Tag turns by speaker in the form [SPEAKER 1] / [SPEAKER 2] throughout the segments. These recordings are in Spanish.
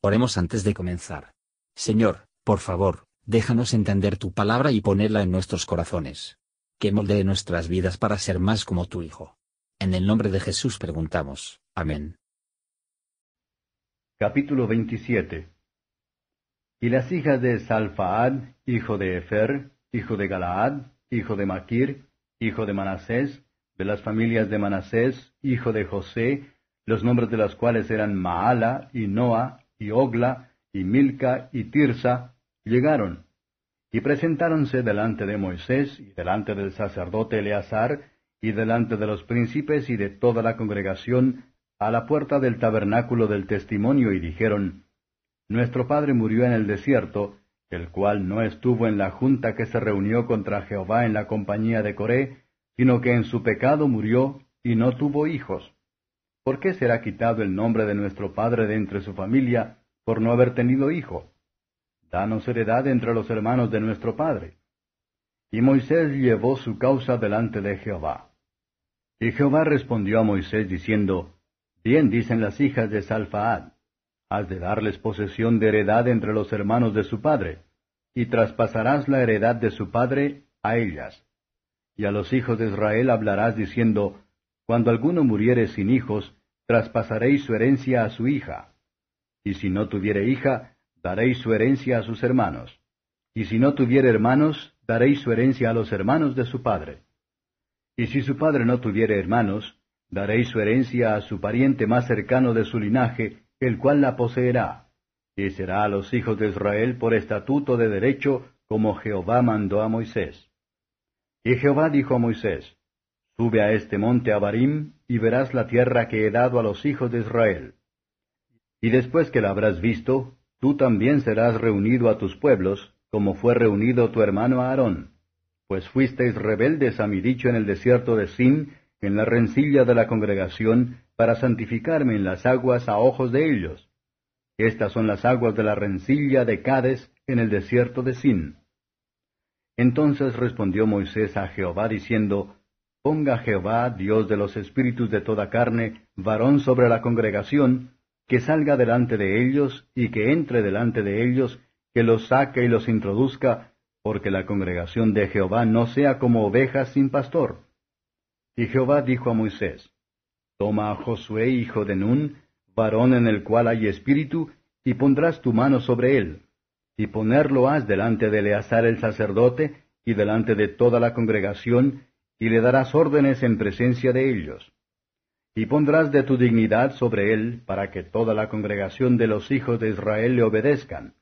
[SPEAKER 1] Oremos antes de comenzar. Señor, por favor, déjanos entender tu palabra y ponerla en nuestros corazones. Que moldee nuestras vidas para ser más como tu Hijo. En el nombre de Jesús preguntamos. Amén.
[SPEAKER 2] Capítulo 27 Y las hijas de Salfaad, hijo de Efer, hijo de Galaad, hijo de Maquir, hijo de Manasés, de las familias de Manasés, hijo de José, los nombres de las cuales eran Maala y Noa, y Ogla, y Milca, y Tirsa, llegaron, y presentáronse delante de Moisés, y delante del sacerdote Eleazar, y delante de los príncipes y de toda la congregación, a la puerta del tabernáculo del testimonio, y dijeron, Nuestro padre murió en el desierto, el cual no estuvo en la junta que se reunió contra Jehová en la compañía de Coré, sino que en su pecado murió, y no tuvo hijos. ¿Por qué será quitado el nombre de nuestro padre de entre su familia, por no haber tenido hijo? Danos heredad entre los hermanos de nuestro padre. Y Moisés llevó su causa delante de Jehová. Y Jehová respondió a Moisés diciendo, Bien dicen las hijas de Salfaad, has de darles posesión de heredad entre los hermanos de su padre, y traspasarás la heredad de su padre a ellas. Y a los hijos de Israel hablarás diciendo, Cuando alguno muriere sin hijos, traspasaréis su herencia a su hija. Y si no tuviere hija, daréis su herencia a sus hermanos. Y si no tuviere hermanos, daréis su herencia a los hermanos de su padre. Y si su padre no tuviere hermanos, daréis su herencia a su pariente más cercano de su linaje, el cual la poseerá. Y será a los hijos de Israel por estatuto de derecho, como Jehová mandó a Moisés. Y Jehová dijo a Moisés, Sube a este monte Abarim, y verás la tierra que he dado a los hijos de Israel. Y después que la habrás visto, tú también serás reunido a tus pueblos, como fue reunido tu hermano Aarón. Pues fuisteis rebeldes a mi dicho en el desierto de Sin, en la rencilla de la congregación, para santificarme en las aguas a ojos de ellos. Estas son las aguas de la rencilla de Cades en el desierto de Sin. Entonces respondió Moisés a Jehová diciendo, Ponga Jehová, Dios de los espíritus de toda carne, varón sobre la congregación, que salga delante de ellos y que entre delante de ellos, que los saque y los introduzca, porque la congregación de Jehová no sea como ovejas sin pastor. Y Jehová dijo a Moisés, Toma a Josué, hijo de Nun, varón en el cual hay espíritu, y pondrás tu mano sobre él, y ponerlo has delante de Eleazar el sacerdote, y delante de toda la congregación, y le darás órdenes en presencia de ellos. Y pondrás de tu dignidad sobre él, para que toda la congregación de los hijos de Israel le obedezcan.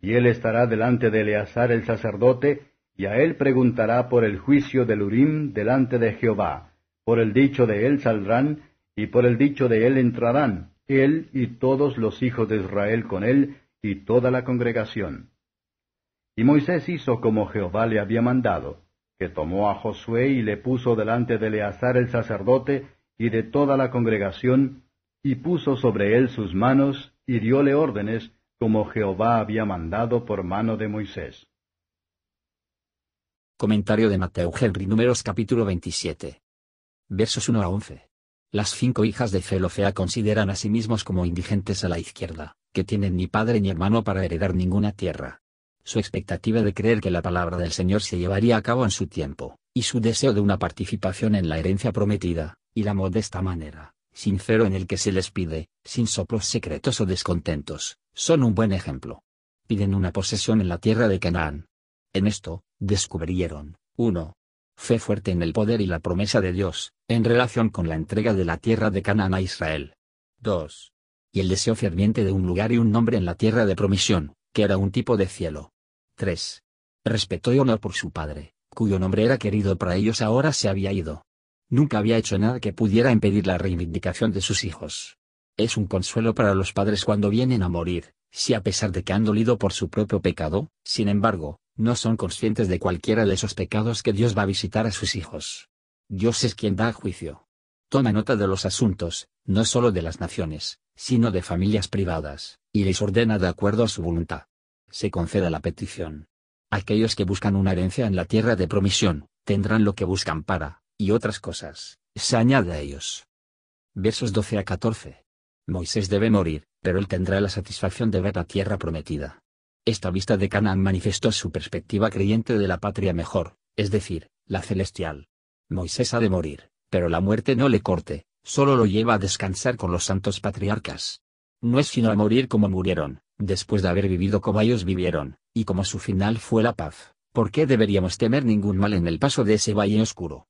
[SPEAKER 2] Y él estará delante de Eleazar el sacerdote, y a él preguntará por el juicio del Urim delante de Jehová. Por el dicho de él saldrán, y por el dicho de él entrarán, él y todos los hijos de Israel con él, y toda la congregación. Y Moisés hizo como Jehová le había mandado que tomó a Josué y le puso delante de Eleazar el sacerdote y de toda la congregación, y puso sobre él sus manos, y dióle órdenes, como Jehová había mandado por mano de Moisés.
[SPEAKER 1] Comentario de Mateo Henry Números capítulo 27. Versos 1 a 11. Las cinco hijas de Zelofea consideran a sí mismos como indigentes a la izquierda, que tienen ni padre ni hermano para heredar ninguna tierra su expectativa de creer que la palabra del Señor se llevaría a cabo en su tiempo, y su deseo de una participación en la herencia prometida, y la modesta manera, sincero en el que se les pide, sin soplos secretos o descontentos, son un buen ejemplo. Piden una posesión en la tierra de Canaán. En esto, descubrieron, 1. Fe fuerte en el poder y la promesa de Dios, en relación con la entrega de la tierra de Canaán a Israel. 2. Y el deseo ferviente de un lugar y un nombre en la tierra de promisión, que era un tipo de cielo. 3. Respeto y honor por su padre, cuyo nombre era querido para ellos ahora se había ido. Nunca había hecho nada que pudiera impedir la reivindicación de sus hijos. Es un consuelo para los padres cuando vienen a morir, si a pesar de que han dolido por su propio pecado, sin embargo, no son conscientes de cualquiera de esos pecados que Dios va a visitar a sus hijos. Dios es quien da juicio. Toma nota de los asuntos, no solo de las naciones, sino de familias privadas, y les ordena de acuerdo a su voluntad se conceda la petición. Aquellos que buscan una herencia en la tierra de promisión, tendrán lo que buscan para, y otras cosas, se añade a ellos. Versos 12 a 14. Moisés debe morir, pero él tendrá la satisfacción de ver la tierra prometida. Esta vista de Canaán manifestó su perspectiva creyente de la patria mejor, es decir, la celestial. Moisés ha de morir, pero la muerte no le corte, solo lo lleva a descansar con los santos patriarcas. No es sino a morir como murieron, después de haber vivido como ellos vivieron, y como su final fue la paz. ¿Por qué deberíamos temer ningún mal en el paso de ese valle oscuro?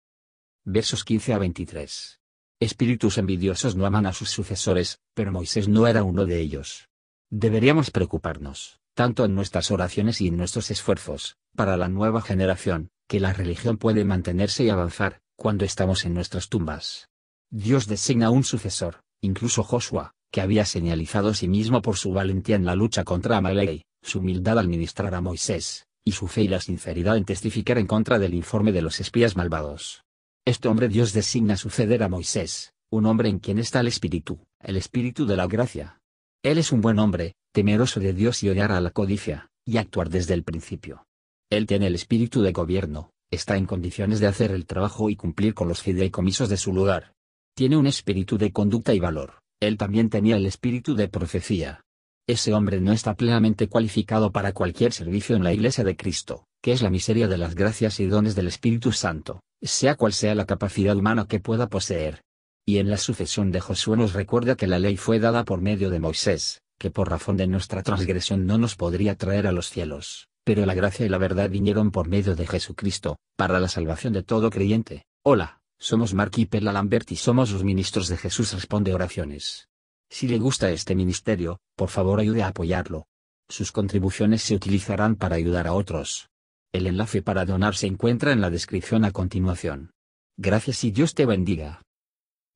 [SPEAKER 1] Versos 15 a 23. Espíritus envidiosos no aman a sus sucesores, pero Moisés no era uno de ellos. Deberíamos preocuparnos, tanto en nuestras oraciones y en nuestros esfuerzos, para la nueva generación, que la religión puede mantenerse y avanzar, cuando estamos en nuestras tumbas. Dios designa un sucesor, incluso Joshua, que había señalizado a sí mismo por su valentía en la lucha contra Amalek, su humildad al ministrar a Moisés, y su fe y la sinceridad en testificar en contra del informe de los espías malvados. Este hombre Dios designa suceder a Moisés, un hombre en quien está el Espíritu, el Espíritu de la gracia. Él es un buen hombre, temeroso de Dios y odiar a la codicia, y actuar desde el principio. Él tiene el espíritu de gobierno, está en condiciones de hacer el trabajo y cumplir con los fideicomisos de su lugar. Tiene un espíritu de conducta y valor, él también tenía el espíritu de profecía. Ese hombre no está plenamente cualificado para cualquier servicio en la Iglesia de Cristo, que es la miseria de las gracias y dones del Espíritu Santo, sea cual sea la capacidad humana que pueda poseer. Y en la sucesión de Josué nos recuerda que la ley fue dada por medio de Moisés, que por razón de nuestra transgresión no nos podría traer a los cielos, pero la gracia y la verdad vinieron por medio de Jesucristo, para la salvación de todo creyente. Hola, somos Mark y Perla Lambert y somos los ministros de Jesús Responde Oraciones. Si le gusta este ministerio, por favor ayude a apoyarlo. Sus contribuciones se utilizarán para ayudar a otros. El enlace para donar se encuentra en la descripción a continuación. Gracias y Dios te bendiga.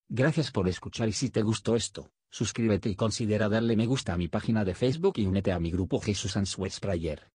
[SPEAKER 1] Gracias por escuchar y si te gustó esto, suscríbete y considera darle me gusta a mi página de Facebook y únete a mi grupo Jesús Answers Prayer.